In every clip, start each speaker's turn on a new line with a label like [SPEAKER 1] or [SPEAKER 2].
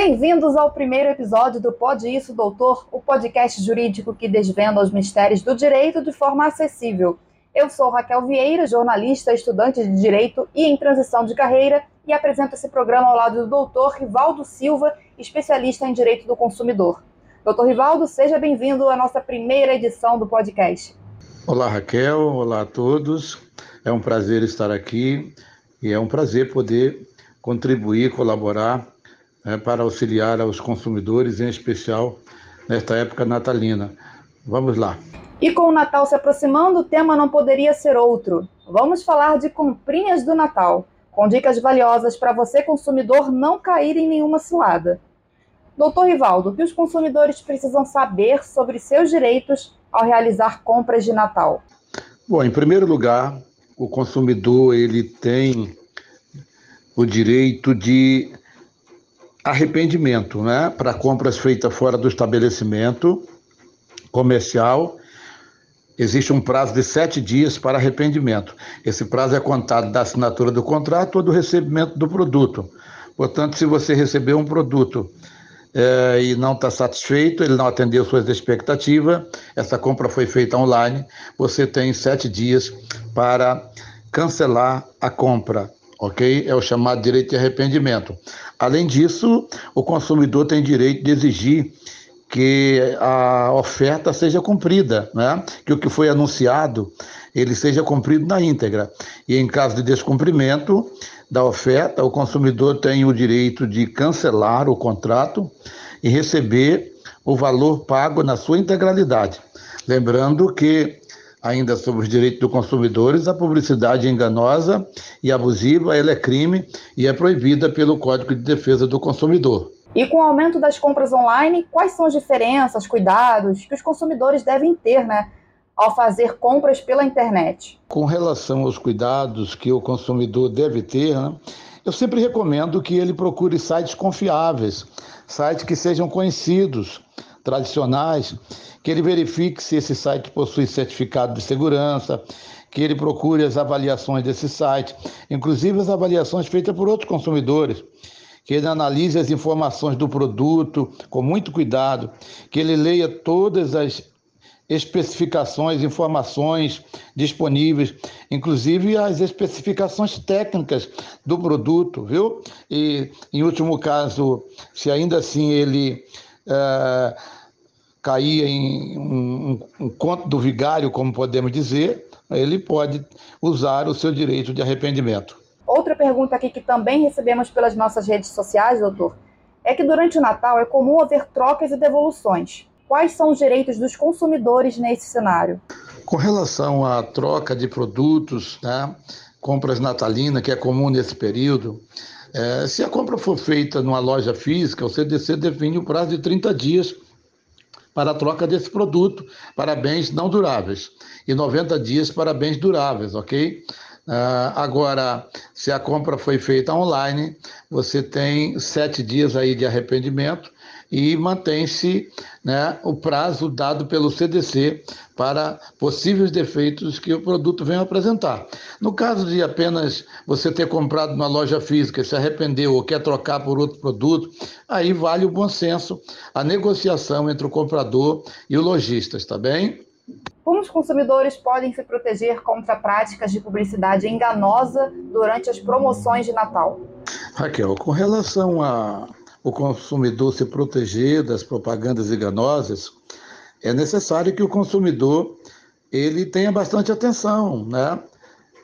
[SPEAKER 1] Bem-vindos ao primeiro episódio do Pode Isso, Doutor, o podcast jurídico que desvenda os mistérios do direito de forma acessível. Eu sou Raquel Vieira, jornalista, estudante de direito e em transição de carreira, e apresento esse programa ao lado do doutor Rivaldo Silva, especialista em direito do consumidor. Doutor Rivaldo, seja bem-vindo à nossa primeira edição do podcast.
[SPEAKER 2] Olá, Raquel. Olá a todos. É um prazer estar aqui e é um prazer poder contribuir, colaborar né, para auxiliar aos consumidores, em especial nesta época natalina. Vamos lá.
[SPEAKER 1] E com o Natal se aproximando, o tema não poderia ser outro. Vamos falar de comprinhas do Natal, com dicas valiosas para você, consumidor, não cair em nenhuma cilada. Doutor Rivaldo, o que os consumidores precisam saber sobre seus direitos ao realizar compras de Natal?
[SPEAKER 2] Bom, em primeiro lugar, o consumidor ele tem o direito de arrependimento, né, para compras feitas fora do estabelecimento comercial. Existe um prazo de sete dias para arrependimento. Esse prazo é contado da assinatura do contrato ou do recebimento do produto. Portanto, se você recebeu um produto é, e não está satisfeito, ele não atendeu suas expectativas, essa compra foi feita online, você tem sete dias para cancelar a compra ok? É o chamado direito de arrependimento. Além disso, o consumidor tem direito de exigir que a oferta seja cumprida, né? que o que foi anunciado ele seja cumprido na íntegra. E em caso de descumprimento da oferta, o consumidor tem o direito de cancelar o contrato e receber o valor pago na sua integralidade. Lembrando que ainda sobre os direitos dos consumidores, a publicidade enganosa e abusiva ela é crime e é proibida pelo Código de Defesa do Consumidor.
[SPEAKER 1] E com o aumento das compras online, quais são as diferenças, cuidados que os consumidores devem ter, né, ao fazer compras pela internet?
[SPEAKER 2] Com relação aos cuidados que o consumidor deve ter, né, eu sempre recomendo que ele procure sites confiáveis, sites que sejam conhecidos, tradicionais, que ele verifique se esse site possui certificado de segurança, que ele procure as avaliações desse site, inclusive as avaliações feitas por outros consumidores, que ele analise as informações do produto com muito cuidado, que ele leia todas as especificações, informações disponíveis, inclusive as especificações técnicas do produto, viu? E, em último caso, se ainda assim ele uh, cair em um, um conto do vigário, como podemos dizer, ele pode usar o seu direito de arrependimento.
[SPEAKER 1] Outra pergunta aqui que também recebemos pelas nossas redes sociais, doutor, é que durante o Natal é comum haver trocas e devoluções. Quais são os direitos dos consumidores nesse cenário?
[SPEAKER 2] Com relação à troca de produtos, né, compras natalinas, que é comum nesse período, é, se a compra for feita numa loja física, o CDC define o prazo de 30 dias para a troca desse produto para bens não duráveis e 90 dias para bens duráveis, ok? Uh, agora, se a compra foi feita online, você tem sete dias aí de arrependimento e mantém-se né, o prazo dado pelo CDC para possíveis defeitos que o produto venha apresentar. No caso de apenas você ter comprado numa loja física, se arrependeu ou quer trocar por outro produto, aí vale o bom senso, a negociação entre o comprador e o lojista, está bem?
[SPEAKER 1] Como os consumidores podem se proteger contra práticas de publicidade enganosa durante as promoções de Natal?
[SPEAKER 2] Raquel, com relação a o consumidor se proteger das propagandas enganosas, é necessário que o consumidor ele tenha bastante atenção, né?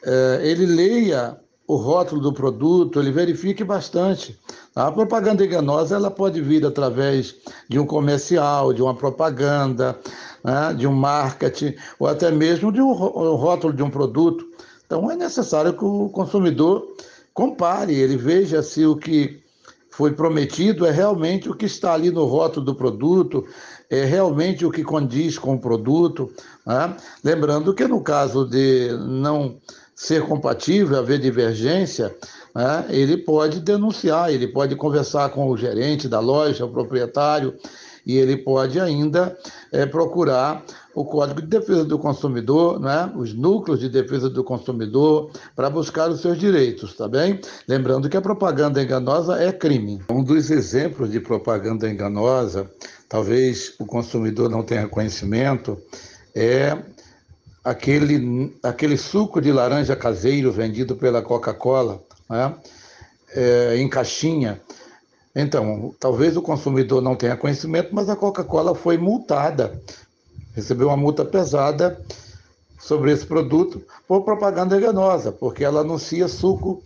[SPEAKER 2] É, ele leia o rótulo do produto, ele verifique bastante. A propaganda enganosa ela pode vir através de um comercial, de uma propaganda, né? de um marketing, ou até mesmo de um rótulo de um produto. Então é necessário que o consumidor compare, ele veja se o que foi prometido é realmente o que está ali no rótulo do produto, é realmente o que condiz com o produto. Né? Lembrando que no caso de não ser compatível, haver divergência, né? ele pode denunciar, ele pode conversar com o gerente da loja, o proprietário, e ele pode ainda é, procurar o Código de Defesa do Consumidor, né? os núcleos de defesa do consumidor, para buscar os seus direitos, tá bem? Lembrando que a propaganda enganosa é crime. Um dos exemplos de propaganda enganosa, talvez o consumidor não tenha conhecimento, é aquele, aquele suco de laranja caseiro vendido pela Coca-Cola, né? é, em caixinha. Então, talvez o consumidor não tenha conhecimento, mas a Coca-Cola foi multada recebeu uma multa pesada sobre esse produto por propaganda enganosa, porque ela anuncia suco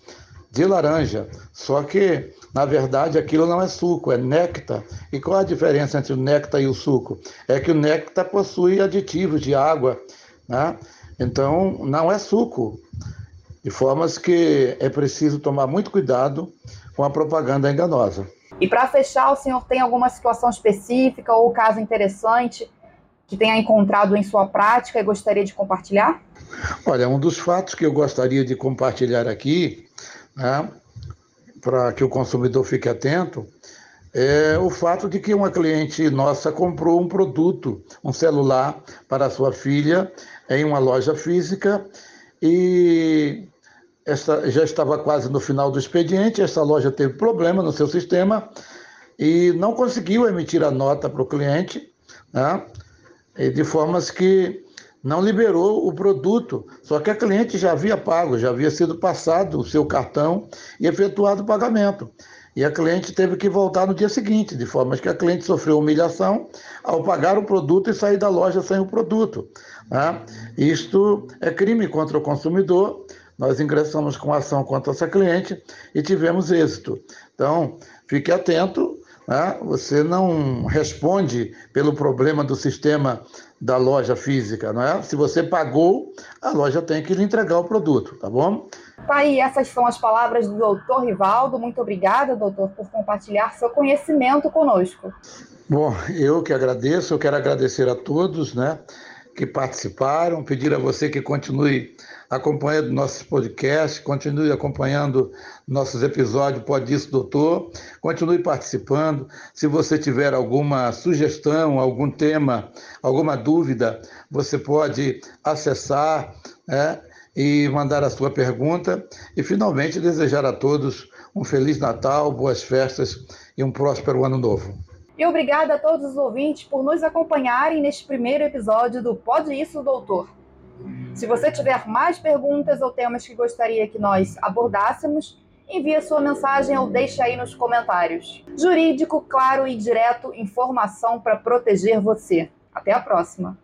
[SPEAKER 2] de laranja. Só que, na verdade, aquilo não é suco, é néctar. E qual a diferença entre o néctar e o suco? É que o néctar possui aditivos de água, né? Então, não é suco. De formas que é preciso tomar muito cuidado com a propaganda enganosa.
[SPEAKER 1] E para fechar, o senhor tem alguma situação específica ou caso interessante que tenha encontrado em sua prática e gostaria de compartilhar?
[SPEAKER 2] Olha, um dos fatos que eu gostaria de compartilhar aqui, né, para que o consumidor fique atento, é o fato de que uma cliente nossa comprou um produto, um celular para sua filha em uma loja física e essa, já estava quase no final do expediente, essa loja teve problema no seu sistema e não conseguiu emitir a nota para o cliente, né? de formas que não liberou o produto. Só que a cliente já havia pago, já havia sido passado o seu cartão e efetuado o pagamento. E a cliente teve que voltar no dia seguinte, de forma que a cliente sofreu humilhação ao pagar o produto e sair da loja sem o produto. Né? Isto é crime contra o consumidor. Nós ingressamos com ação contra essa cliente e tivemos êxito. Então, fique atento né? Você não responde pelo problema do sistema da loja física, não é? Se você pagou, a loja tem que lhe entregar o produto, tá bom?
[SPEAKER 1] Tá aí, essas são as palavras do doutor Rivaldo. Muito obrigada, doutor, por compartilhar seu conhecimento conosco.
[SPEAKER 2] Bom, eu que agradeço, eu quero agradecer a todos, né, que participaram, pedir a você que continue acompanhando nossos podcasts, continue acompanhando nossos episódios Pode Isso Doutor, continue participando. Se você tiver alguma sugestão, algum tema, alguma dúvida, você pode acessar né, e mandar a sua pergunta. E, finalmente, desejar a todos um Feliz Natal, boas festas e um próspero Ano Novo.
[SPEAKER 1] E obrigada a todos os ouvintes por nos acompanharem neste primeiro episódio do Pode Isso Doutor. Se você tiver mais perguntas ou temas que gostaria que nós abordássemos, envie a sua mensagem ou deixe aí nos comentários. Jurídico, claro e direto, informação para proteger você. Até a próxima!